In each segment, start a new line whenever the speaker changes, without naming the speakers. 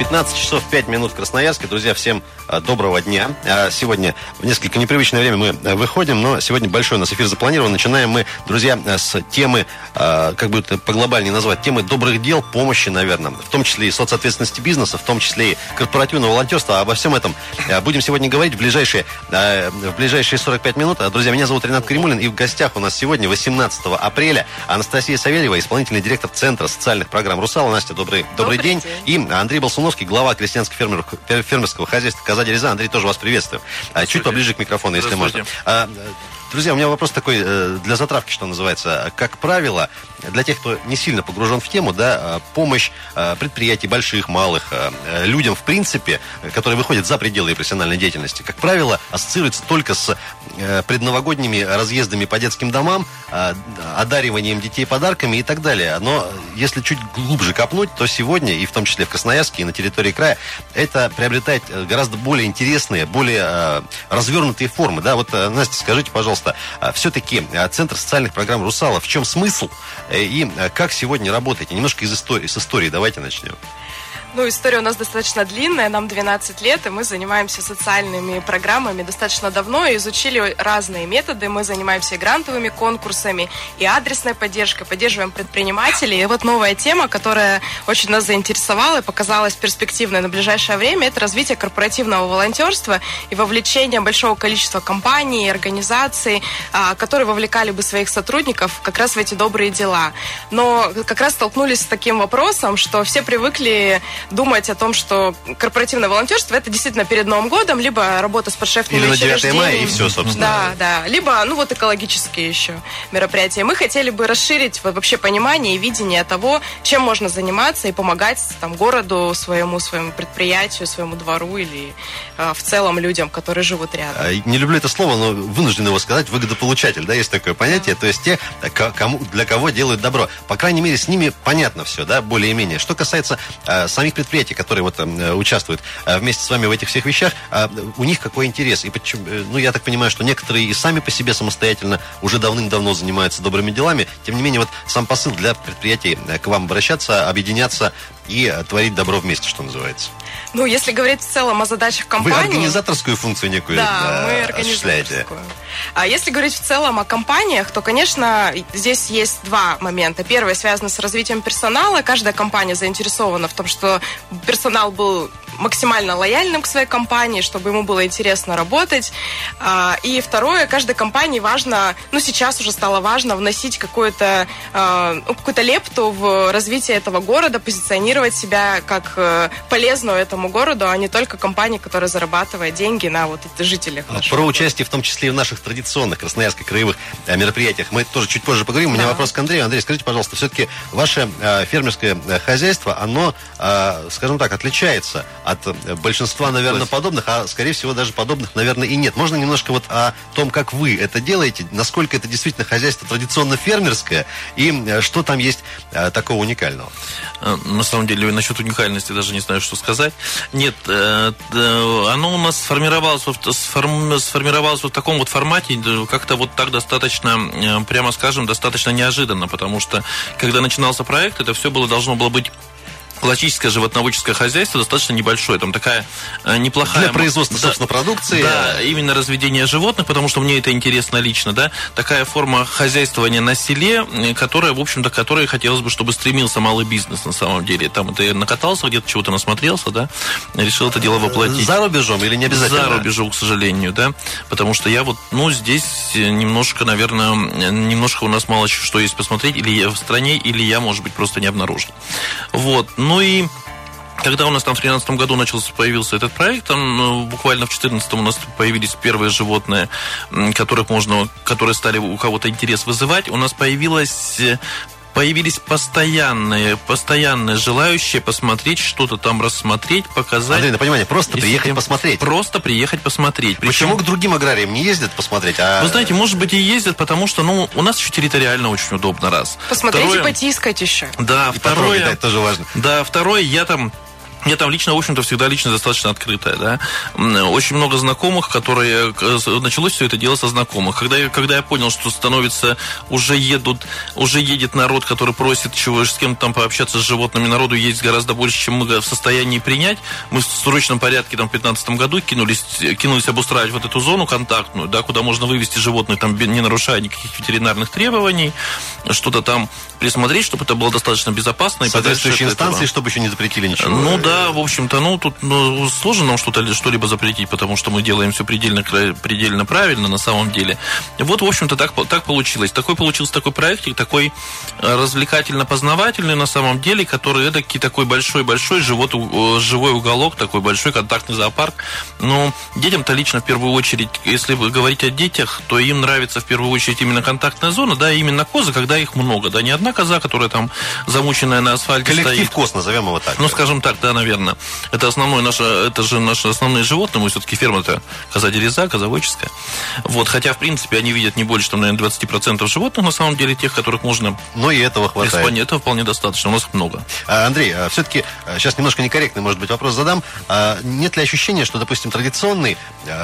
15 часов 5 минут в Красноярске. Друзья, всем а, доброго дня. А, сегодня в несколько непривычное время мы а, выходим, но сегодня большой у нас эфир запланирован. Начинаем мы, друзья, с темы, как бы это по глобальнее назвать, темы добрых дел, помощи, наверное, в том числе и соцответственности бизнеса, в том числе и корпоративного волонтерства. Обо всем этом будем сегодня говорить в ближайшие, в ближайшие 45 минут. Друзья, меня зовут Ренат Кремулин, и в гостях у нас сегодня, 18 апреля, Анастасия Савельева, исполнительный директор Центра социальных программ «Русала». Настя, добрый, добрый, добрый день. день. И Андрей Болсунов, Ивановский, глава крестьянско-фермерского хозяйства «Коза Дереза». Андрей, тоже вас приветствую. А, чуть поближе к микрофону, если можно. Друзья, у меня вопрос такой э, для затравки, что называется. Как правило, для тех, кто не сильно погружен в тему, да, э, помощь э, предприятий больших, малых, людям, в принципе, которые выходят за пределы профессиональной деятельности, как правило, ассоциируется только с предновогодними разъездами по детским домам, одариванием детей подарками и так далее. Но если чуть глубже копнуть, то сегодня, и в том числе в Красноярске, и на территории края, это приобретает гораздо более интересные, более развернутые формы. Да, вот, Настя, скажите, пожалуйста, пожалуйста, а, все-таки а, Центр социальных программ «Русала», в чем смысл э, и а, как сегодня работаете? Немножко из истории, с истории давайте начнем.
Ну, история у нас достаточно длинная, нам 12 лет, и мы занимаемся социальными программами достаточно давно и изучили разные методы. Мы занимаемся и грантовыми конкурсами, и адресной поддержкой, поддерживаем предпринимателей. И вот новая тема, которая очень нас заинтересовала и показалась перспективной на ближайшее время, это развитие корпоративного волонтерства и вовлечение большого количества компаний и организаций, а, которые вовлекали бы своих сотрудников как раз в эти добрые дела. Но как раз столкнулись с таким вопросом, что все привыкли думать о том, что корпоративное волонтерство это действительно перед Новым годом, либо работа с подшефными
Или на 9 мая и все, собственно.
Да, да. Либо, ну вот экологические еще мероприятия. Мы хотели бы расширить вообще понимание и видение того, чем можно заниматься и помогать там городу, своему, своему предприятию, своему двору или э, в целом людям, которые живут рядом. А,
не люблю это слово, но вынужден его сказать. Выгодополучатель, да, есть такое понятие. Да. То есть те, кому, для кого делают добро. По крайней мере, с ними понятно все, да, более-менее. Что касается э, самих самих предприятий, которые вот э, участвуют э, вместе с вами в этих всех вещах, э, у них какой интерес? И почему, ну, я так понимаю, что некоторые и сами по себе самостоятельно уже давным-давно занимаются добрыми делами. Тем не менее, вот сам посыл для предприятий к вам обращаться, объединяться и творить добро вместе, что называется.
Ну, если говорить в целом о задачах компании...
Вы организаторскую функцию некую
да, мы осуществляете. А если говорить в целом о компаниях, то, конечно, здесь есть два момента. Первый связан с развитием персонала. Каждая компания заинтересована в том, что персонал был максимально лояльным к своей компании, чтобы ему было интересно работать. А, и второе, каждой компании важно, ну сейчас уже стало важно вносить какую-то а, ну, какую-то лепту в развитие этого города, позиционировать себя как э, полезную этому городу, а не только компания, которая зарабатывает деньги на вот жителях.
А Про города. участие, в том числе и в наших традиционных красноярских краевых э, мероприятиях, мы тоже чуть позже поговорим. У меня да. вопрос к Андрею. Андрей, скажите, пожалуйста, все-таки ваше э, фермерское хозяйство, оно, скажем так, отличается от э, большинства, наверное, подобных, а скорее всего даже подобных, наверное, и нет. Можно немножко вот о том, как вы это делаете, насколько это действительно хозяйство традиционно фермерское и э, что там есть э, такого уникального?
На самом деле, насчет уникальности даже не знаю, что сказать. Нет, оно у нас сформировалось, сформировалось в таком вот формате, как-то вот так достаточно, прямо скажем, достаточно неожиданно, потому что, когда начинался проект, это все было должно было быть классическое животноводческое хозяйство достаточно небольшое. Там такая э, неплохая...
Для производства, да, собственно, продукции.
Да, именно разведение животных, потому что мне это интересно лично, да. Такая форма хозяйствования на селе, которая, в общем-то, которой хотелось бы, чтобы стремился малый бизнес на самом деле. Там ты накатался где-то, чего-то насмотрелся, да, решил это дело воплотить.
За рубежом или не обязательно?
За рубежом, к сожалению, да. Потому что я вот, ну, здесь немножко, наверное, немножко у нас мало что есть посмотреть, или я в стране, или я, может быть, просто не обнаружил. Вот. Ну и когда у нас там в 2013 году начался, появился этот проект, там ну, буквально в 2014 у нас появились первые животные, которых можно, которые стали у кого-то интерес вызывать. У нас появилась появились постоянные, постоянные желающие посмотреть, что-то там рассмотреть, показать.
Андрей, на понимание, просто Если приехать посмотреть.
Просто приехать посмотреть.
Причем... Почему к другим аграриям не ездят посмотреть? А...
Вы знаете, может быть и ездят, потому что, ну, у нас еще территориально очень удобно, раз.
Посмотреть второе... и потискать еще.
Да,
и
второе...
Да, тоже важно.
Да, второе, я там я там лично, в общем-то, всегда лично достаточно открытая, да. Очень много знакомых, которые... Началось все это дело со знакомых. Когда я, когда я понял, что становится... Уже едут... Уже едет народ, который просит чего с кем-то там пообщаться с животными. Народу есть гораздо больше, чем мы в состоянии принять. Мы в срочном порядке там в 2015 году кинулись, кинулись обустраивать вот эту зону контактную, да, куда можно вывести животных, там, не нарушая никаких ветеринарных требований, что-то там присмотреть, чтобы это было достаточно безопасно.
Соответствующие инстанции, чтобы еще не запретили ничего.
Ну да, в общем-то, ну тут ну, сложно нам что-то что-либо запретить, потому что мы делаем все предельно, предельно правильно на самом деле. Вот, в общем-то, так, так получилось. Такой получился такой проектик, такой э, развлекательно-познавательный на самом деле, который эдакий такой большой-большой живот, живой уголок, такой большой контактный зоопарк. Но детям-то лично в первую очередь, если вы говорите о детях, то им нравится в первую очередь именно контактная зона, да, именно козы, когда их много, да, не одна коза, которая там замученная на асфальте
Коллектив
стоит.
коз, назовем его так.
Ну, скажем так, да, наверное. Это основное наше, это же наши основные животные. Мы все-таки ферма-то коза дереза, козоводческая. Вот, хотя, в принципе, они видят не больше, там, наверное, 20% животных, на самом деле, тех, которых можно...
Ну, и этого хватает.
Испании. Этого вполне достаточно, у нас много.
А, Андрей, а, все-таки сейчас немножко некорректный, может быть, вопрос задам. А, нет ли ощущения, что, допустим, традиционный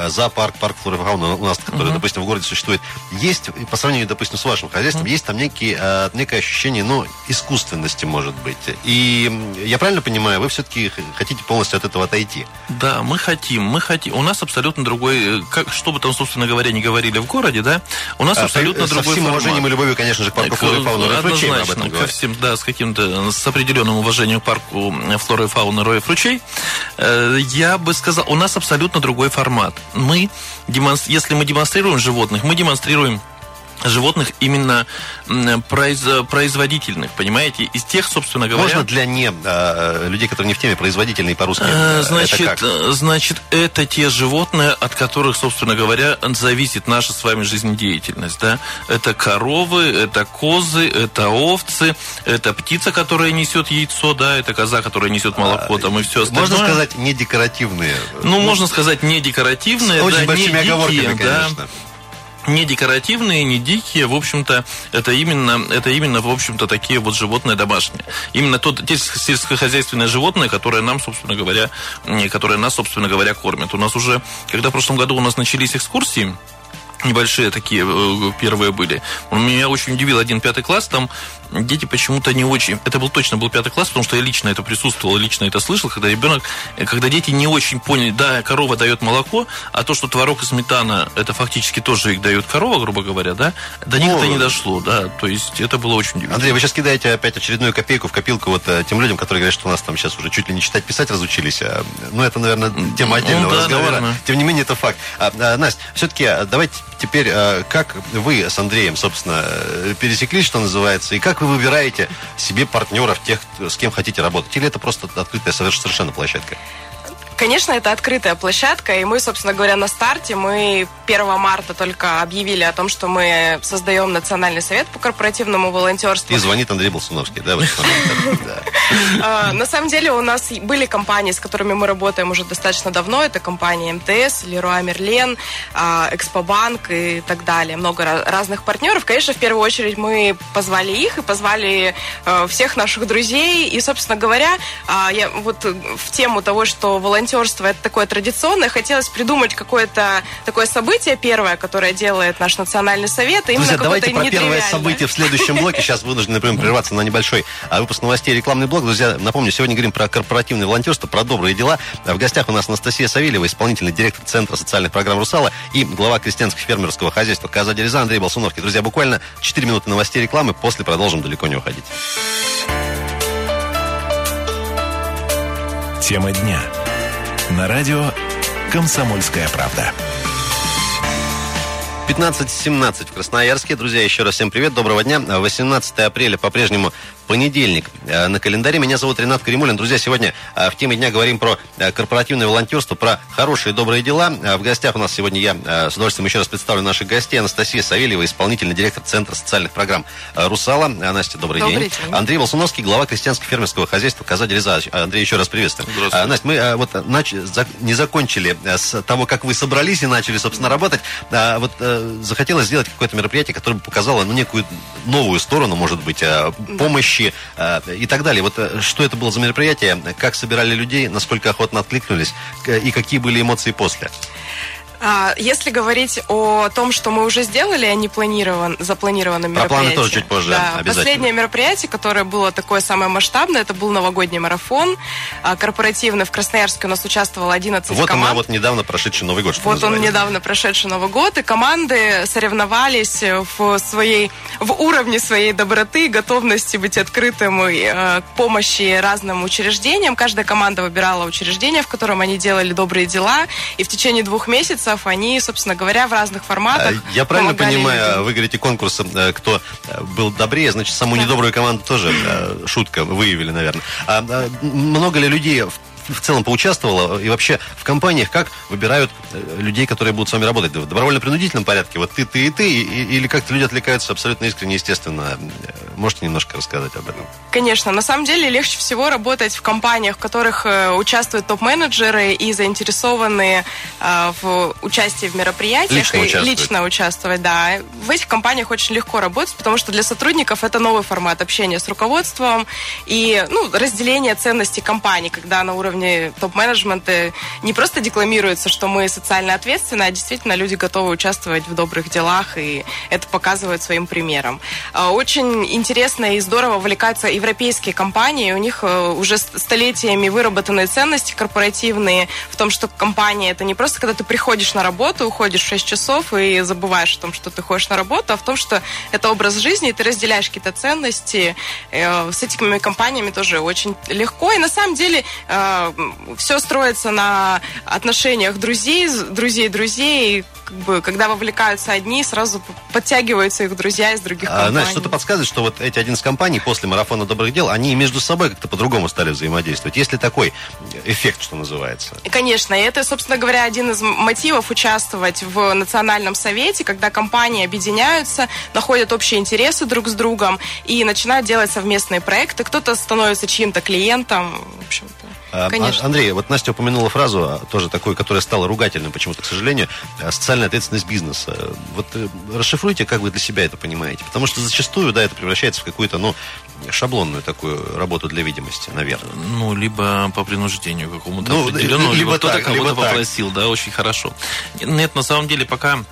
зоопарк, парк флоры фауны у нас, который, uh-huh. допустим, в городе существует, есть, по сравнению, допустим, с вашим хозяйством, uh-huh. есть там некий, некое ощущение, ну, искусственности, может быть. И я правильно понимаю, вы все-таки хотите полностью от этого отойти?
Да, мы хотим, мы хотим. У нас абсолютно другой, как, что бы там, собственно говоря, не говорили в городе, да, у нас а, абсолютно
со
другой
всем
формат.
уважением и любовью, конечно же, к парку флоры и фауны
Однозначно, об этом ко всем, да, с каким-то, с определенным уважением к парку флоры и фауны Роев ручей. Э, я бы сказал, у нас абсолютно другой формат. Мы, если мы демонстрируем животных, мы демонстрируем животных именно произ, производительных, понимаете? Из тех, собственно говоря...
Можно для не а, людей, которые не в теме, производительные по-русски?
А, значит, это значит, это те животные, от которых, собственно говоря, зависит наша с вами жизнедеятельность, да? Это коровы, это козы, это овцы, это птица, которая несет яйцо, да, это коза, которая несет молоко, а, там и все остальное.
Можно сказать, не декоративные?
Ну, ну можно сказать, не декоративные,
с очень
да,
большими
не дикие,
конечно.
да не декоративные, не дикие, в общем-то, это именно, это именно, в общем-то, такие вот животные домашние. Именно тот, те сельскохозяйственные животные, которые нам, собственно говоря, которые нас, собственно говоря, кормят. У нас уже, когда в прошлом году у нас начались экскурсии, небольшие такие э, первые были. Меня очень удивил один пятый класс, там дети почему-то не очень... Это был точно был пятый класс, потому что я лично это присутствовал, лично это слышал, когда ребенок... Когда дети не очень поняли, да, корова дает молоко, а то, что творог и сметана, это фактически тоже их дает корова, грубо говоря, да, до них ну, это не дошло, да, то есть это было очень удивительно.
Андрей, вы сейчас кидаете опять очередную копейку в копилку вот э, тем людям, которые говорят, что у нас там сейчас уже чуть ли не читать, писать разучились. А, ну, это, наверное, тема отдельного ну, да, разговора. Наверное. Тем не менее, это факт. А, а, Настя, все-таки а, давайте теперь, а, как вы с Андреем, собственно, э, пересеклись, что называется, и как вы выбираете себе партнеров, тех, с кем хотите работать? Или это просто открытая совершенно площадка?
Конечно, это открытая площадка, и мы, собственно говоря, на старте, мы 1 марта только объявили о том, что мы создаем Национальный совет по корпоративному волонтерству.
И звонит Андрей Болсуновский, да, в этот момент?
А, на самом деле у нас были компании, с которыми мы работаем уже достаточно давно. Это компания МТС, Леруа Мерлен, а, Экспобанк и так далее. Много разных партнеров. Конечно, в первую очередь мы позвали их и позвали э, всех наших друзей. И, собственно говоря, а, я вот в тему того, что волонтерство волонтерство это такое традиционное. Хотелось придумать какое-то такое событие первое, которое делает наш национальный совет.
Именно Друзья, давайте про первое событие в следующем блоке. Сейчас вынуждены, например, прерваться на небольшой а, выпуск новостей рекламный блок. Друзья, напомню, сегодня говорим про корпоративное волонтерство, про добрые дела. В гостях у нас Анастасия Савельева, исполнительный директор Центра социальных программ «Русала» и глава крестьянско-фермерского хозяйства «Коза Дереза» Андрей Болсуновский. Друзья, буквально 4 минуты новостей рекламы, после продолжим далеко не уходить.
Тема дня на радио «Комсомольская правда».
15.17 в Красноярске. Друзья, еще раз всем привет, доброго дня. 18 апреля по-прежнему понедельник. Э, на календаре меня зовут Ренат Каримулин. Друзья, сегодня э, в теме дня говорим про э, корпоративное волонтерство, про хорошие добрые дела. В гостях у нас сегодня я с удовольствием еще раз представлю наших гостей. Анастасия Савельева, исполнительный директор Центра социальных программ «Русала». Настя, добрый, добрый день. день. Андрей Волсуновский, глава крестьянско-фермерского хозяйства «Коза Дереза». Андрей, еще раз приветствую. Настя, мы вот нач... не закончили с того, как вы собрались и начали, собственно, работать. Вот захотелось сделать какое-то мероприятие, которое бы показало ну, некую новую сторону, может быть, помощи помощи э, и так далее. Вот э, что это было за мероприятие, как собирали людей, насколько охотно откликнулись к- и какие были эмоции после?
А, Если говорить о том, что мы уже сделали, а не планирован, запланированном
Про планы тоже чуть позже,
Да,
обязательно.
Последнее мероприятие, которое было такое самое масштабное, это был новогодний марафон а, корпоративный. В Красноярске у нас участвовало 11
Вот
команд.
она, вот недавно прошедший Новый год, что
Вот он
называется.
недавно прошедший Новый год, и команды соревновались в своей, в уровне своей доброты, готовности быть открытым и, э, к помощи разным учреждениям. Каждая команда выбирала учреждение, в котором они делали добрые дела, и в течение двух месяцев они, собственно говоря, в разных форматах
А, Я правильно понимаю,
людям.
вы говорите конкурс, э, кто э, был добрее, значит, саму недобрую команду тоже э, шутка выявили, наверное. А, а, много ли людей в в целом поучаствовало и вообще в компаниях как выбирают э, людей, которые будут с вами работать? В добровольно-принудительном порядке? Вот ты, ты и ты? Или как-то люди отвлекаются абсолютно искренне, естественно? Э, Можете немножко рассказать об этом?
Конечно, на самом деле легче всего работать в компаниях, в которых э, участвуют топ-менеджеры и заинтересованные э, в участии в мероприятиях.
Лично
и
участвуют.
лично участвовать, да. В этих компаниях очень легко работать, потому что для сотрудников это новый формат общения с руководством и ну, разделение ценностей компании, когда на уровне топ-менеджмента не просто декламируется, что мы социально ответственны, а действительно люди готовы участвовать в добрых делах, и это показывают своим примером. А, Очень интересно и здорово увлекаются европейские компании. У них э, уже столетиями выработанные ценности корпоративные в том, что компания это не просто когда ты приходишь на работу, уходишь в 6 часов и забываешь о том, что ты ходишь на работу, а в том, что это образ жизни, и ты разделяешь какие-то ценности. Э, С этими компаниями тоже очень легко. И на самом деле все строится на отношениях друзей, с- друзей-друзей. Как бы, когда вовлекаются одни, сразу подтягиваются их друзья из других
А,
компаний.
Настя, что-то подсказывает, что вот эти 11 компаний после марафона добрых дел, они между собой как-то по-другому стали взаимодействовать. Есть ли такой эффект, что называется?
И, Конечно, и это, собственно говоря, один из мотивов участвовать в национальном совете, когда компании объединяются, находят общие интересы друг с другом и начинают делать совместные проекты. Кто-то становится чьим-то клиентом. В общем-то,
А,
конечно.
А- Андрей, вот Настя упомянула фразу, а, тоже такую, которая стала ругательной почему-то, к сожалению, а, социальная ответственность бизнеса. Вот э, расшифруйте, как вы для себя это понимаете. Потому что зачастую, да, это превращается в какую-то, ну, шаблонную такую работу для видимости, наверное.
Ну, либо по принуждению какому-то
Ну,
определенному,
либо
либо, кто-то
так,
кого-то
либо так.
попросил, да, очень хорошо. Нет, на самом деле, пока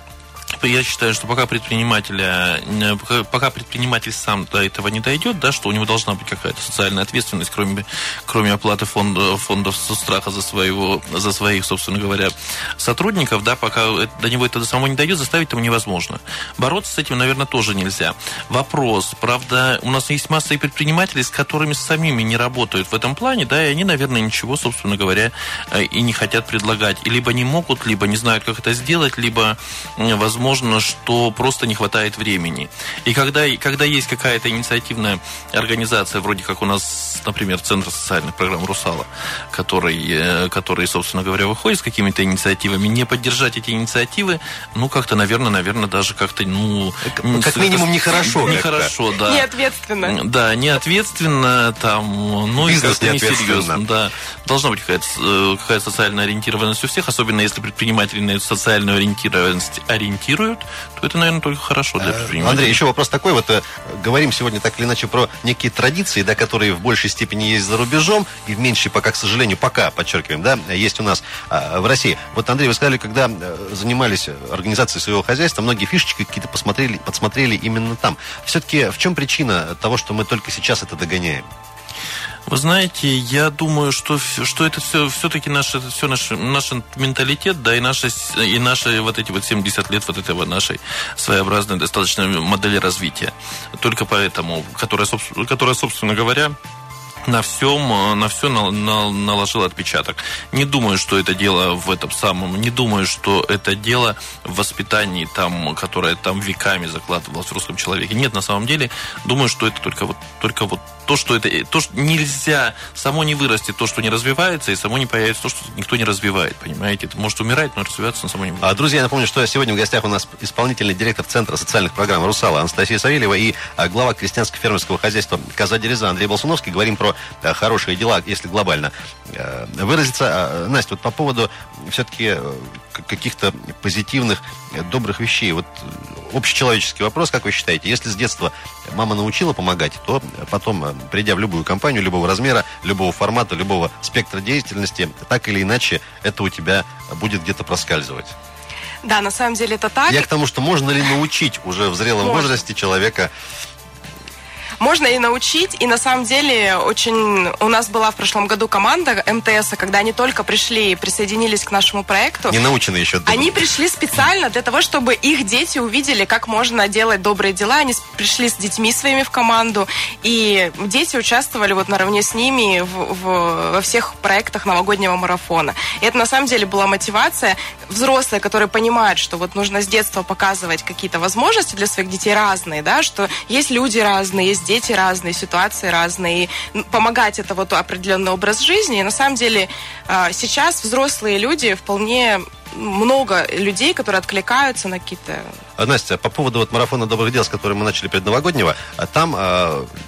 я считаю, что пока предпринимателя, э, пока- пока предприниматель сам до этого не дойдет, да, что у него должна быть какая-то социальная ответственность, кроме, кроме оплаты фонда, фондов со страха за, своего, за своих, собственно говоря, сотрудников, да, пока до него это до самого не дойдет, заставить его невозможно. Бороться с этим, наверное, тоже нельзя. Вопрос, правда, у нас есть масса и предпринимателей, с которыми самими не работают в этом плане, да, и они, наверное, ничего, собственно говоря, э, и не хотят предлагать. И либо не могут, либо не знают, как это сделать, либо, м, возможно, что просто не хватает времени. И когда, и когда есть какая-то инициативная организация, вроде как у нас, например, Центр социальных программ «Русала», который, э, который, собственно говоря, выходит с какими-то инициативами, не поддержать эти инициативы, ну, как-то, наверное, наверное, даже как-то, ну...
как
с-
минимум, нехорошо.
Нехорошо, да.
Неответственно.
Да, неответственно, там, ну,
Бизнес
и как-то несерьезно. Да. Должна быть какая-то, э, какая социальная ориентированность у всех, особенно если предприниматели на эту социальную ориентированность ориентируют, то это, наверное, только хорошо для предпринимателей.
Андрей, еще вопрос такой. Вот э, говорим сегодня так или иначе про некие традиции, да, которые в большей степени есть за рубежом и в меньшей пока, к сожалению, пока, подчеркиваем, да, есть у нас а, в России. Вот, Андрей, вы сказали, когда э, занимались организацией своего хозяйства, многие фишечки какие-то посмотрели, подсмотрели именно там. Все-таки в чем причина того, что мы только сейчас это догоняем?
Вы знаете, я думаю, что, что это все, все-таки наш, это все наш, наш менталитет, да, и наши, и наши вот эти вот 70 лет вот этого нашей своеобразной достаточно модели развития. Только поэтому, которая, которая, собственно говоря, на всем, на все на- на- наложил отпечаток. Не думаю, что это дело в этом самом, не думаю, что это дело в воспитании, там, которое там веками закладывалось в русском человеке. Нет, на самом деле, думаю, что это только вот, только вот то, что это, то, что нельзя, само не вырастет то, что не развивается, и само не появится то, что никто не развивает, понимаете? Это может умирать, но развиваться само не будет.
А, Друзья, я напомню, что сегодня в гостях у нас исполнительный директор Центра социальных программ «Русала» Анастасия Савельева и а, глава крестьянско-фермерского хозяйства «Коза Дереза» Андрей Болсуновский. Говорим про а, хорошие дела, если глобально э, выразиться. А, Настя, вот по поводу все-таки каких-то позитивных, э, добрых вещей. Вот э, общечеловеческий вопрос, как вы считаете, если с детства мама научила помогать, то потом, э, придя в любую компанию, любого размера, любого формата, любого спектра деятельности, так или иначе это у тебя будет где-то проскальзывать.
Да, на самом деле это так.
Я к тому, что можно ли научить уже в зрелом
Можно.
возрасте человека
Можно и научить, и на самом деле очень... У нас была в прошлом году команда МТС, когда они только пришли и присоединились к нашему проекту.
не наученный еще.
Они пришли специально для того, чтобы их дети увидели, как можно делать добрые дела. Они пришли с детьми своими в команду, и дети участвовали вот наравне с ними в- в- во всех проектах новогоднего марафона. И это на самом деле была мотивация. Взрослые, которые понимают, что вот нужно с детства показывать какие-то возможности для своих детей разные, да, что есть люди разные, есть дети разные, ситуации разные. И помогать это вот определенный образ жизни. И на самом деле а, сейчас взрослые люди вполне много людей, которые откликаются на какие-то...
А, Настя, по поводу вот марафона добрых дел, с которым мы начали предновогоднего, а там,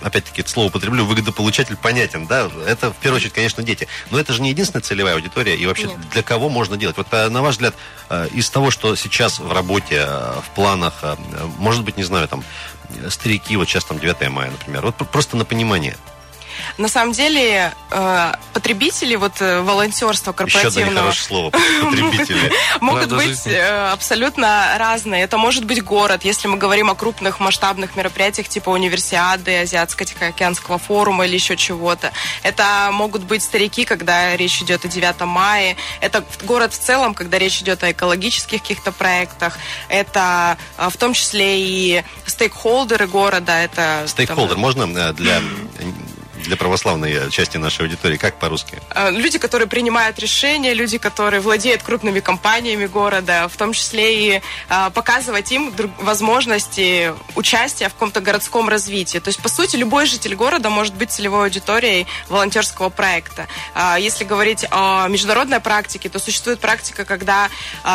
опять-таки, это слово употреблю, выгодополучатель понятен, да? Это, в первую очередь, конечно, дети. Но это же не единственная целевая аудитория, и вообще
Нет.
для кого можно делать? Вот, на ваш взгляд, из того, что сейчас в работе, в планах, может быть, не знаю, там, старики, вот сейчас там 9 мая, например, вот пр- просто на понимание.
На самом деле э, потребители вот э, волонтерства
Еще одно
корпоративного
нехорошее слово, потребители.
могут быть э, абсолютно разные. Это может быть город, если мы говорим о крупных масштабных мероприятиях типа универсиады, Азиатско-Тихоокеанского форума или еще чего-то. Это могут быть старики, когда речь идет о 9 мая. Это город в целом, когда речь идет о экологических каких-то проектах. Это в том числе и стейкхолдеры города. Это там,
Стейкхолдер можно для, для православной части нашей аудитории, как по-русски?
Э, люди, которые принимают решения, люди, которые владеют крупными компаниями города, в том числе и э, показывать им возможности участия в каком-то городском развитии. То есть, по сути, любой житель города может быть целевой аудиторией волонтерского проекта. Если говорить о международной практике, то существует практика, когда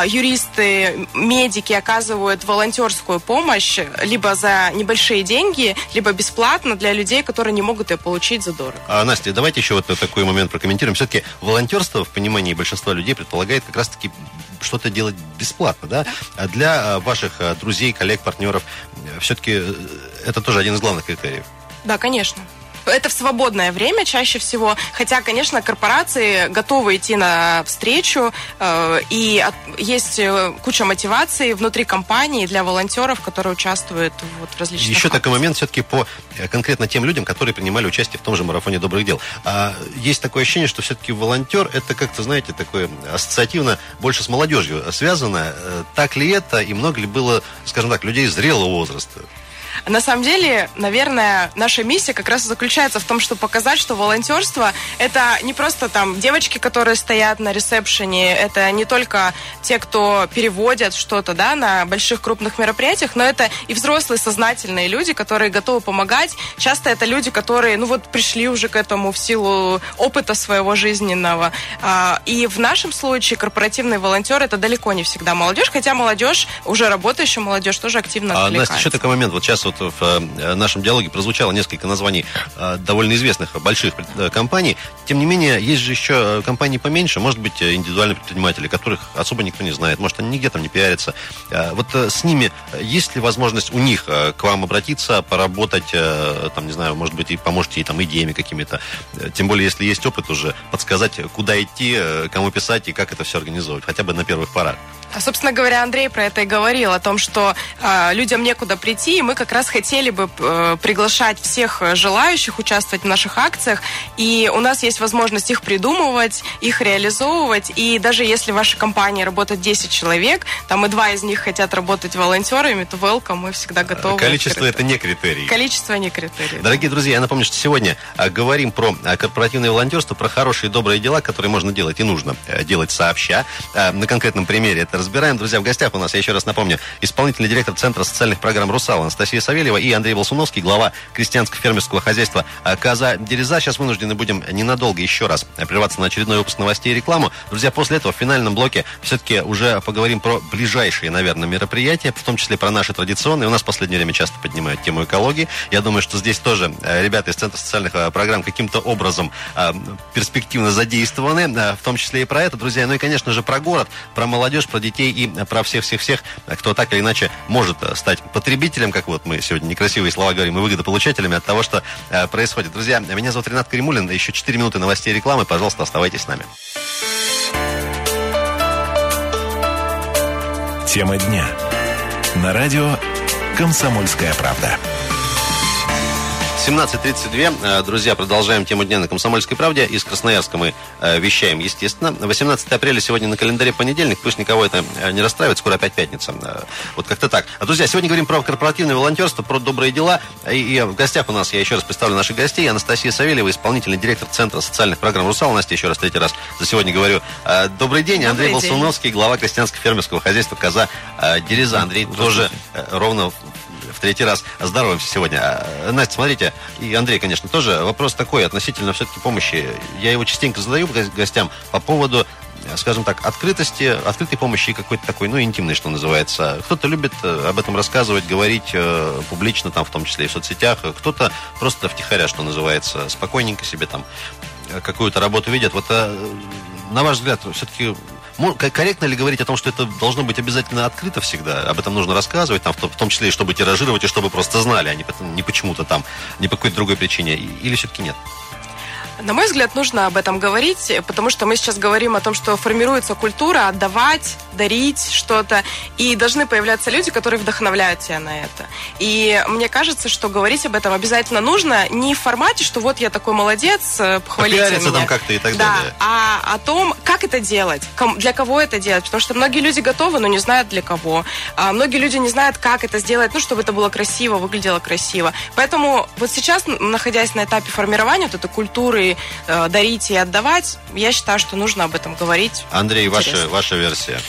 юристы, медики оказывают волонтерскую помощь либо за небольшие деньги, либо бесплатно для людей, которые не могут ее получить задорого.
А, Настя, давайте еще вот такой момент прокомментируем. Все-таки волонтерство в понимании большинства людей предполагает как раз-таки что-то делать бесплатно, да? А для а, ваших а, друзей, коллег, партнеров все-таки это тоже один из главных критериев.
Да, конечно. Это в свободное время чаще всего. Хотя, конечно, корпорации готовы идти на встречу, э, и от- есть э, куча мотиваций внутри компании для волонтеров, которые участвуют вот в различных
Еще такой момент все-таки по э, конкретно тем людям, которые принимали участие в том же марафоне добрых дел. А, есть такое ощущение, что все-таки волонтер это как-то, знаете, такое ассоциативно больше с молодежью связано. Так ли это и много ли было, скажем так, людей зрелого возраста?
На самом деле, наверное, наша миссия как раз и заключается в том, чтобы показать, что волонтерство это не просто там девочки, которые стоят на ресепшене, это не только те, кто переводят что-то, да, на больших крупных мероприятиях, но это и взрослые сознательные люди, которые готовы помогать. Часто это люди, которые, ну вот, пришли уже к этому в силу опыта своего жизненного. А, И в нашем случае корпоративный волонтер это далеко не всегда молодежь, хотя молодежь, уже работающая молодежь, тоже активно
А. Настя, еще такой момент. Вот сейчас вот в э, нашем диалоге прозвучало несколько названий э, довольно известных больших э, компаний. Тем не менее, есть же еще компании поменьше, может быть, индивидуальные предприниматели, которых особо никто не знает, может, они нигде там не пиарятся. Вот с ними есть ли возможность у них к вам обратиться, поработать, там, не знаю, может быть, и поможете ей там идеями какими-то. Тем более, если есть опыт уже, подсказать, куда идти, кому писать и как это все организовывать, хотя бы на первых порах.
А, Собственно говоря, Андрей про это и говорил, о том, что э, людям некуда прийти, и мы как раз хотели бы э, приглашать всех э, желающих участвовать в наших акциях, и у нас есть возможность их придумывать, их реализовывать, и даже если в вашей компании работает 10 человек, там и два из них хотят работать волонтерами, то welcome, мы всегда готовы.
Количество это не критерий.
Количество не критерий. да.
Дорогие друзья, я напомню, что сегодня говорим про корпоративное волонтерство, про хорошие и добрые дела, которые можно делать и нужно э, делать сообща. На конкретном примере это разбираем. Друзья, в гостях у нас, я еще раз напомню, исполнительный директор Центра социальных программ «Русал» Анастасия Савельева и Андрей Болсуновский, глава крестьянско-фермерского хозяйства «Коза Дереза». Сейчас вынуждены будем ненадолго еще раз прерваться на очередной выпуск новостей и рекламу. Друзья, после этого в финальном блоке все-таки уже поговорим про ближайшие, наверное, мероприятия, в том числе про наши традиционные. У нас в последнее время часто поднимают тему экологии. Я думаю, что здесь тоже э, ребята из Центра социальных э, программ каким-то образом э, перспективно задействованы, в том числе и про это, друзья. Ну и, конечно же, про город, про молодежь, про детей и про всех-всех-всех, кто так или иначе может стать потребителем, как вот мы сегодня некрасивые слова говорим, и выгодополучателями от того, что происходит. Друзья, меня зовут Ренат Каримулин. Еще 4 минуты новостей и рекламы. Пожалуйста, оставайтесь с нами.
Тема дня. На радио «Комсомольская правда».
17.32. Э, друзья, продолжаем тему дня на «Комсомольской правде». Из Красноярска мы э, вещаем, естественно. 18 апреля сегодня на календаре понедельник. Пусть никого это э, не расстраивает. Скоро опять пятница. Вот как-то так. А, друзья, сегодня говорим про корпоративное волонтерство, про добрые дела. И, и в гостях у нас, я еще раз представлю наших гостей. Анастасия Савельева, исполнительный директор Центра социальных программ «Русал». Настя, еще раз, третий раз за сегодня говорю. Добрый день. Андрей Добрый Болсуновский, глава крестьянско-фермерского хозяйства «Коза Дереза». Андрей тоже ровно в третий раз здороваемся сегодня. А, Настя, смотрите, и Андрей, конечно, тоже вопрос такой относительно все-таки помощи. Я его частенько задаю гостям по поводу скажем так, открытости, открытой помощи и какой-то такой, ну, интимной, что называется. Кто-то любит э, об этом рассказывать, говорить э, публично, там, в том числе и в соцсетях. Кто-то просто втихаря, что называется, спокойненько себе там э, какую-то работу видят. Вот, на ваш взгляд, все-таки Корректно ли говорить о том, что это должно быть обязательно открыто всегда? Об этом нужно рассказывать, там, в том числе чтобы тиражировать, и чтобы просто знали, а не почему-то там, не по какой-то другой причине. Или все-таки нет?
На мой взгляд, нужно об этом говорить, потому что мы сейчас говорим о том, что формируется культура отдавать, дарить что-то, и должны появляться люди, которые вдохновляют тебя на это. И мне кажется, что говорить об этом обязательно нужно не в формате, что вот я такой молодец, э, похвалите меня.
там как-то и так
да,
далее.
а о том, как это делать, для кого это делать, потому что многие люди готовы, но не знают для кого. А многие люди не знают, как это сделать, ну, чтобы это было красиво, выглядело красиво. Поэтому вот сейчас, находясь на этапе формирования вот этой культуры истории э, дарить и отдавать, я считаю, что нужно об этом говорить.
Андрей, ваша, ваша версия.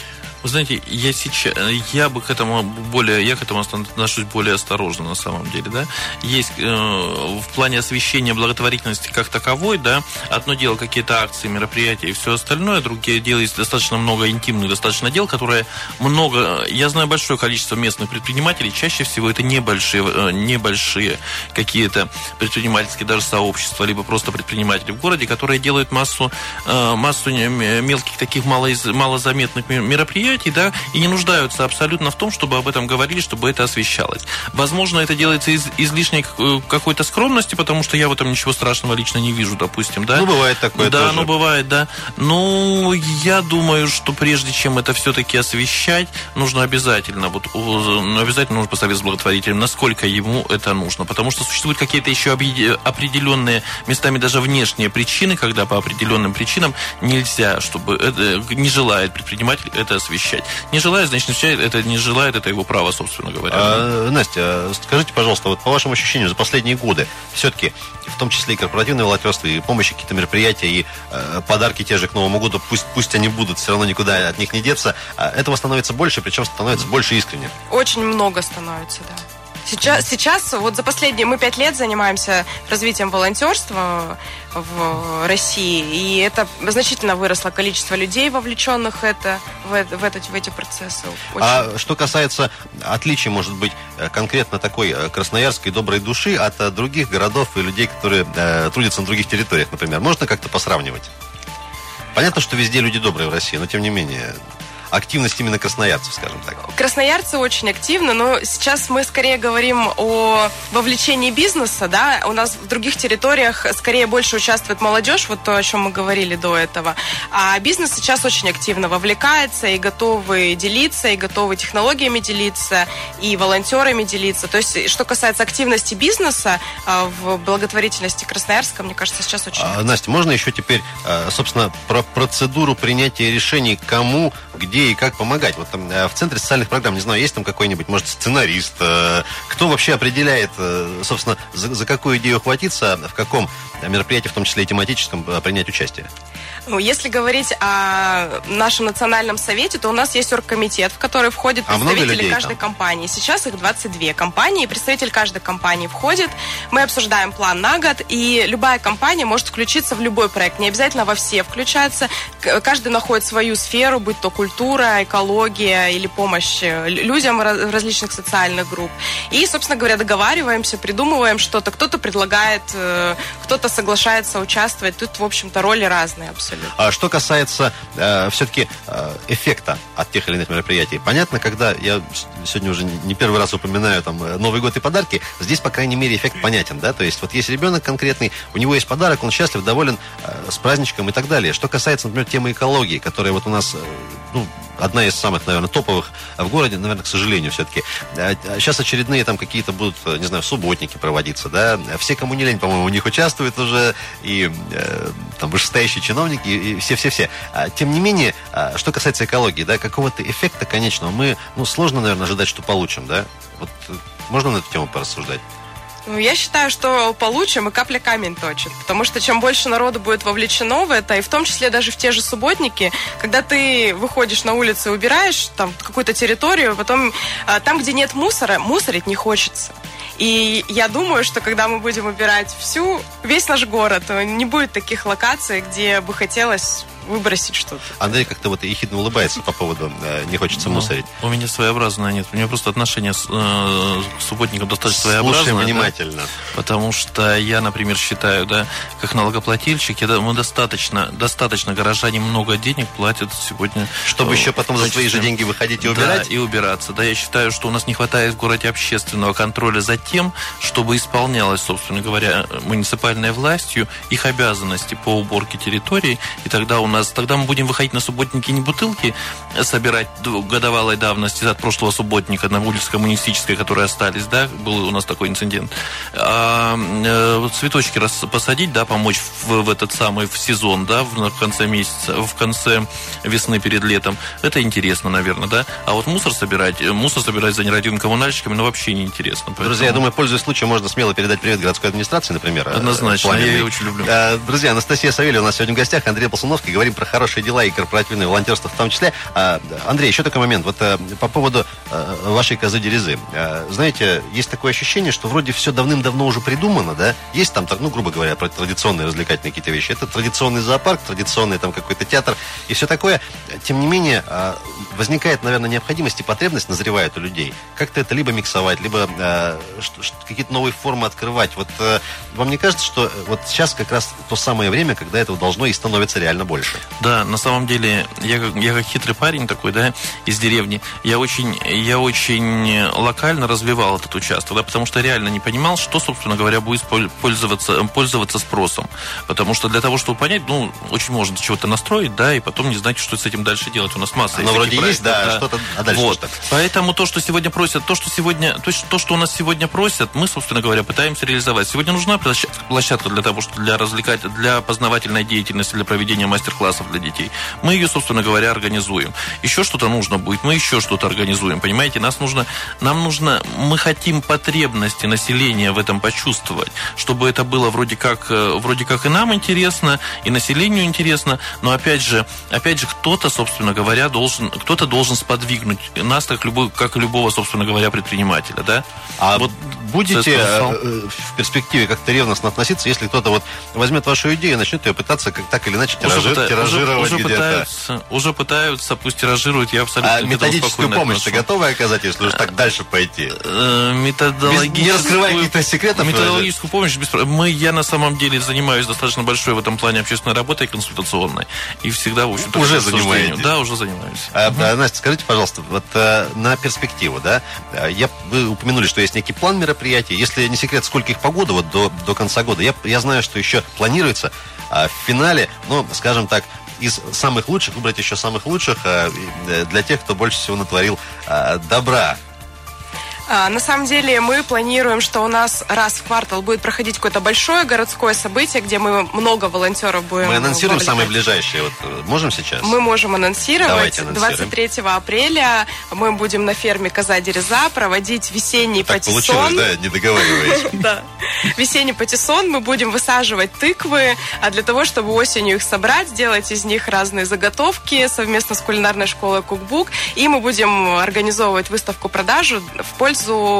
Вы знаете, я сейчас, я бы к этому более, я к этому отношусь более осторожно на самом деле, да. Есть э, в плане освещения благотворительности как таковой, да, одно дело какие-то акции, мероприятия и все остальное, другие дело есть достаточно много интимных, достаточно дел, которые много, я знаю большое количество местных предпринимателей, чаще всего это небольшие, э, небольшие какие-то предпринимательские даже сообщества, либо просто предприниматели в городе, которые делают массу, э, массу мелких таких мало, малозаметных мероприятий, мероприятий, да, и не нуждаются абсолютно в том, чтобы об этом говорили, чтобы это освещалось. Возможно, это делается из излишней э, какой-то скромности, потому что я в этом ничего страшного лично не вижу, допустим, да.
Ну, бывает такое
Да,
тоже.
ну, бывает, да. Ну, я думаю, что прежде чем это все-таки освещать, нужно обязательно, вот, ну, обязательно нужно посоветовать с благотворителем, насколько ему это нужно. Потому что существуют какие-то еще определенные, местами даже внешние причины, когда по определенным причинам нельзя, чтобы это, не желает предприниматель это освещать освещать. Не желает, значит, это не желает, это его право, собственно говоря.
А, Настя, скажите, пожалуйста, вот по вашим ощущениям за последние годы, все-таки, в том числе и корпоративное волонтерство, и помощь, какие-то мероприятия, и э, подарки те же к Новому году, пусть, пусть они будут, все равно никуда от них не деться, а этого становится больше, причем становится больше искренне.
Очень много становится, да. Сейчас, сейчас, вот за последние, мы пять лет занимаемся развитием волонтерства в России, и это значительно выросло количество людей, вовлеченных это, в, в, это, в эти процессы.
Очень. А что касается отличий, может быть, конкретно такой э, красноярской доброй души от э, других городов и людей, которые э, трудятся на других территориях, например, можно как-то посравнивать? Понятно, что везде люди добрые в России, но тем не менее, активность именно красноярцев, скажем так?
Красноярцы очень активны, но сейчас мы скорее говорим о вовлечении бизнеса, да, у нас в других территориях скорее больше участвует молодежь, вот то, о чем мы говорили до этого, а бизнес сейчас очень активно вовлекается и готовы делиться, и готовы технологиями делиться, и волонтерами делиться, то есть, что касается активности бизнеса а, в благотворительности Красноярска, мне кажется, сейчас очень... А,
Настя, можно еще теперь, а, собственно, про процедуру принятия решений, кому, где и как помогать. Вот там э, в Центре социальных программ, не знаю, есть там какой-нибудь, может, сценарист, э, кто вообще определяет, э, собственно, за, за какую идею хватиться, в каком мероприятии, в том числе и тематическом, принять участие?
Ну, если говорить о нашем национальном совете, то у нас есть оргкомитет, в который входят
А
представители каждой
там?
компании. Сейчас их 22 компании, представитель каждой компании входит. Мы обсуждаем план на год, и любая компания может включиться в любой проект. Не обязательно во все включаться. Каждый находит свою сферу, будь то культура, экология или помощь э, лю- людям различных социальных групп. И, собственно говоря, договариваемся, придумываем что-то. Кто-то предлагает, э, кто-то соглашается участвовать. Тут, в общем-то, роли разные абсолютно.
А что касается все-таки эффекта от тех или иных мероприятий, понятно, когда я сегодня уже не первый раз упоминаю там э, Новый год и подарки, здесь, по крайней мере, эффект понятен, да, то есть вот есть ребенок конкретный, у него есть подарок, он счастлив, доволен э, с праздничком и так далее. Что касается, например, темы экологии, которая вот у нас, э, ну, одна из самых, наверное, топовых в городе, наверное, к сожалению, все-таки. Сейчас очередные там какие-то будут, э, не знаю, субботники проводиться, да. Все, кому не лень, по-моему, у них участвуют уже, и э, там вышестоящие чиновники, и все-все-все. А, Тем не менее, а, что касается экологии, да, какого-то эффекта конечного мы, ну, сложно, наверное, ожидать, что получим, да. Вот э, можно на эту тему порассуждать?
Ну, я считаю, что получим, и капля камень точит. Потому что чем больше народу будет вовлечено в это, и в том числе даже в те же субботники, когда ты выходишь на улицу и убираешь там какую-то территорию, потом а, там, где нет мусора, мусорить не хочется. И я думаю, что когда мы будем убирать всю, весь наш город, не будет таких локаций, где бы хотелось выбросить что-то.
Андрей как-то вот ехидно улыбается по поводу э, «не хочется
Ну,
мусорить».
У меня своеобразное нет. У меня просто отношение с, э, к субботникам достаточно своеобразное. да.
внимательно.
Потому что я, например, считаю, да, как налогоплательщик, я, да, мы достаточно, достаточно горожане много денег платят сегодня.
Чтобы
э,
еще потом за свои же деньги выходить и убирать?
Да, и убираться. Да, я считаю, что у нас не хватает в городе общественного контроля за тем, чтобы исполнялась, собственно говоря, муниципальной властью их обязанности по уборке территорий. И тогда у нас, тогда мы будем выходить на субботники не бутылки собирать годовалой давности от прошлого субботника на улице коммунистической, которые остались, да, был у нас такой инцидент. А, э, цветочки рас- посадить, да, помочь в, в этот самый в сезон, да, в, в конце месяца, в конце весны перед летом. Это интересно, наверное, да. А вот мусор собирать, э, мусор собирать за нерадивыми коммунальщиками, ну вообще неинтересно.
Друзья, я
Поэтому-
думаю, пользуясь случаем, можно смело передать привет городской администрации, например. э,
Однозначно, я ее очень люблю.
Друзья, Анастасия Савельева у нас сегодня в гостях, Андрей Полсуновский. Говорим про хорошие дела и корпоративное волонтерство в том числе. А, Андрей, еще такой момент. Вот э, по поводу э, вашей козы Дерезы. Э, Знаете, есть такое ощущение, что вроде все давным-давно уже придумано, да? Есть там, ну, грубо говоря, традиционные развлекательные какие-то вещи. Это традиционный зоопарк, традиционный там какой-то театр и все такое. Тем не менее, э, возникает, наверное, необходимость и потребность назревает у людей. Как-то это либо миксовать, либо что- какие-то новые формы открывать. Вот э, вам не кажется, что вот сейчас как раз то самое время, когда этого должно и становится реально больше?
Да, на самом деле, я как, я как хитрый парень такой, да, из деревни, я очень, я очень локально развивал этот участок, да, потому что реально не понимал, что, собственно говоря, будет поль- пользоваться, пользоваться спросом. Потому что для того, чтобы понять, ну, очень можно чего-то настроить, да, и потом не знать, что с этим дальше делать. У нас масса есть
вроде
таких
есть, да,
проектов,
что-то, а дальше
вот.
что?
Поэтому то, что сегодня просят, то, что сегодня, то, то, что у нас сегодня просят, мы, собственно говоря, пытаемся реализовать. Сегодня нужна площадка, площадка для того, что для развлекать, для познавательной деятельности, для проведения мастер-классов для детей. Мы ее, собственно говоря, организуем. Еще что-то нужно будет, мы еще что-то организуем. Понимаете, нас нужно, нам нужно, мы хотим потребности населения в этом почувствовать, чтобы это было вроде как, э, вроде как и нам интересно, и населению интересно, но опять же, опять же, кто-то, собственно говоря, должен, кто-то должен сподвигнуть нас, как, любой, как и любого, собственно говоря, предпринимателя, да?
А
Вот
будете э, э, в перспективе как-то ревностно относиться, если кто-то вот возьмет вашу идею и начнет ее пытаться как так или иначе тиражи- тиражировать
уже, уже
где-то?
пытаются, уже пытаются, пусть тиражируют, я абсолютно
А
к этому
методическую помощь ты готова оказать, если уж так дальше пойти?
Э, методологическую...
Без- не раскрывая каких-то секретов,
Методологическую помощь. без Мы, я на самом деле занимаюсь достаточно большой в этом плане общественной работой консультационной. И всегда, в общем-то...
Уже занимаетесь?
Да, уже занимаюсь.
А, а, Настя, скажите, пожалуйста, вот э, на перспективу, да, я, вы упомянули, что есть некий план мероприятий. Если не секрет, сколько их по году, вот до, до конца года, я, я знаю, что еще планируется а, в финале, ну, скажем так, из самых лучших выбрать еще самых лучших э, э, для тех, кто больше всего натворил э, добра.
А, на самом деле мы планируем, что у нас раз в квартал будет проходить какое-то большое городское событие, где мы много волонтеров будем
Мы анонсируем
вовлекать.
самые ближайшие. Вот, э, можем сейчас?
Мы можем анонсировать.
Давайте анонсируем.
23 апреля мы будем на ферме Коза Дереза проводить весенний
Так
патиссон.
получилось, да? Не договариваясь.
Да. Весенний патиссон. Мы будем высаживать тыквы, а для того, чтобы осенью их собрать, сделать из них разные заготовки совместно с кулинарной школой Кукбук. И мы будем организовывать выставку-продажу в пользу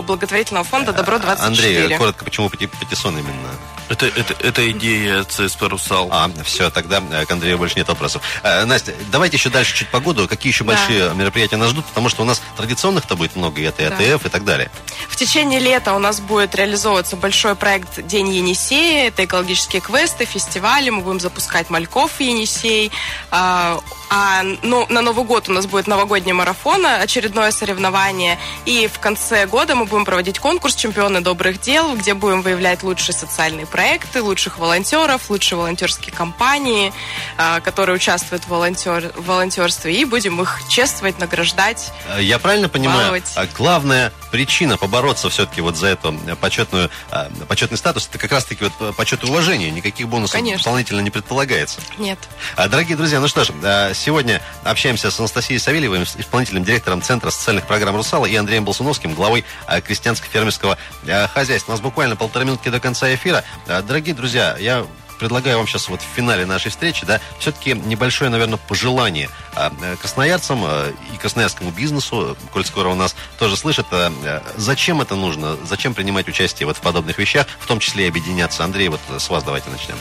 благотворительного фонда «Добро-24».
Андрей, коротко, почему пати- патиссон именно?
Это, это, это идея ЦСП «Русал».
А, все, тогда э, к Андрею больше нет вопросов. Э, Настя, давайте еще дальше чуть погоду. Какие еще
Да.
большие мероприятия нас ждут? Потому что у нас традиционных-то будет много, и это и
Да.
АТФ и так далее.
В течение лета у нас будет реализовываться большой проект «День Енисея». Это экологические квесты, фестивали. Мы будем запускать мальков в Енисей. А, а, ну, на Новый год у нас будет новогодний марафон, очередное соревнование. И в конце года мы будем проводить конкурс «Чемпионы добрых дел», где будем выявлять лучшие социальные проекты, лучших волонтеров, лучшие волонтерские компании, а, которые участвуют в, волонтер, в волонтерстве. И будем их чествовать, награждать.
Э, Я правильно понимаю?
Баловать.
а Главная причина побороться все-таки вот за эту э, почетную, э, почетный статус, это как раз-таки вот э, почет и уважение. Никаких бонусов
Конечно.
дополнительно не предполагается.
Нет.
А, Дорогие друзья, ну что ж, а, сегодня общаемся с Анастасией Савельевой, исполнительным директором Центра социальных программ «Русала» и Андреем Болсуновским, главой а, крестьянско-фермерского а, хозяйства. У нас буквально полторы минутки до конца эфира. А, Дорогие друзья, я предлагаю вам сейчас вот в финале нашей встречи, да, все-таки небольшое, наверное, пожелание а, э, красноярцам а, и красноярскому бизнесу, коль скоро у нас тоже слышат, а, зачем это нужно, зачем принимать участие вот в подобных вещах, в том числе и объединяться. Андрей, вот с вас давайте начнем.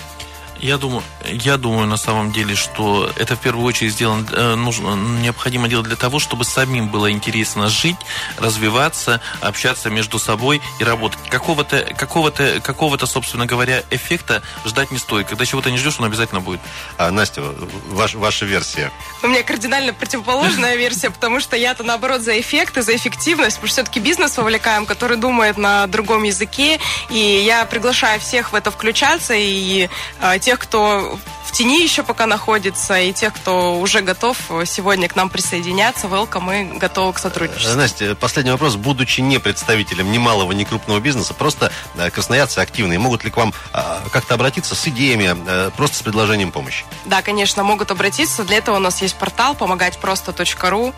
Я думаю, я думаю на самом деле, что это в первую очередь сделано, э, нужно, необходимо делать для того, чтобы самим было интересно жить, развиваться, общаться между собой и работать. Какого-то, какого-то, какого-то, собственно говоря, эффекта ждать не стоит. Когда чего-то не ждешь, он обязательно будет.
А, Настя, ваш- ваша версия.
У меня кардинально противоположная версия, потому что я-то наоборот за эффект и за эффективность, потому что все-таки бизнес вовлекаем, который думает на другом языке, и я приглашаю всех в это включаться, и э, тех, кто в тени еще пока находится, и тех, кто уже готов сегодня к нам присоединяться, welcome, мы готовы к сотрудничеству.
Настя, последний вопрос. Будучи не представителем ни малого, ни крупного бизнеса, просто э, красноярцы активные, могут ли к вам э, как-то обратиться с идеями, э, просто с предложением помощи?
Да, конечно, могут обратиться. Для этого у нас есть портал помогатьпросто.ру,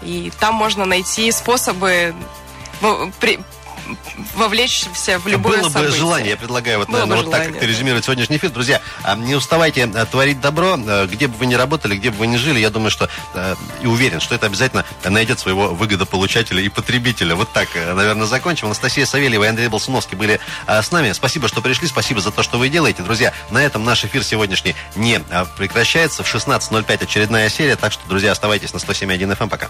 и там можно найти способы при- вовлечься в любое
Было бы
событие.
желание, я предлагаю вот,
Было бы
наверное, вот так
желание,
как-то резюмировать сегодняшний эфир. Друзья, а, не уставайте а, творить добро, а, где бы вы ни работали, где бы вы ни жили, я думаю, что и уверен, что это обязательно найдет своего выгодополучателя и потребителя. Вот так, наверное, закончим. Анастасия Савельева и Андрей Болсуновский были с нами. Спасибо, что пришли, спасибо за то, что вы делаете. Друзья, на этом наш эфир сегодняшний не прекращается. В 16.05 очередная серия, так что, друзья, оставайтесь на 107.1 FM. Пока.